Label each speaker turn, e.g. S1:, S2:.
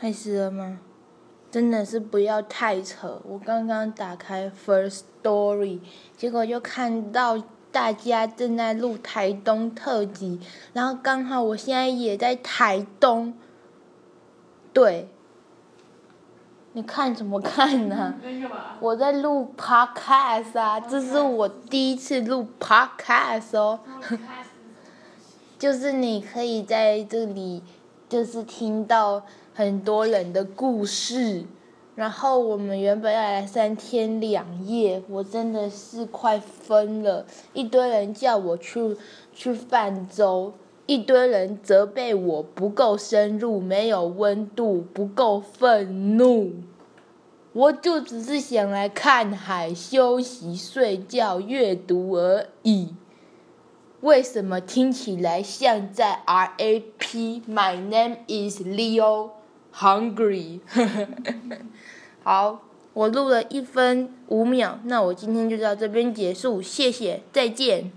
S1: 开始了吗？真的是不要太扯！我刚刚打开 First Story，结果就看到大家正在录台东特辑，然后刚好我现在也在台东。对，你看怎么看呢？我在录 Podcast 啊，这是我第一次录 Podcast 哦。就是你可以在这里，就是听到。很多人的故事，然后我们原本要来三天两夜，我真的是快疯了。一堆人叫我去去泛舟，一堆人责备我不够深入，没有温度，不够愤怒。我就只是想来看海、休息、睡觉、阅读而已。为什么听起来像在 RAP？My name is Leo。Hungry，好，我录了一分五秒，那我今天就到这边结束，谢谢，再见。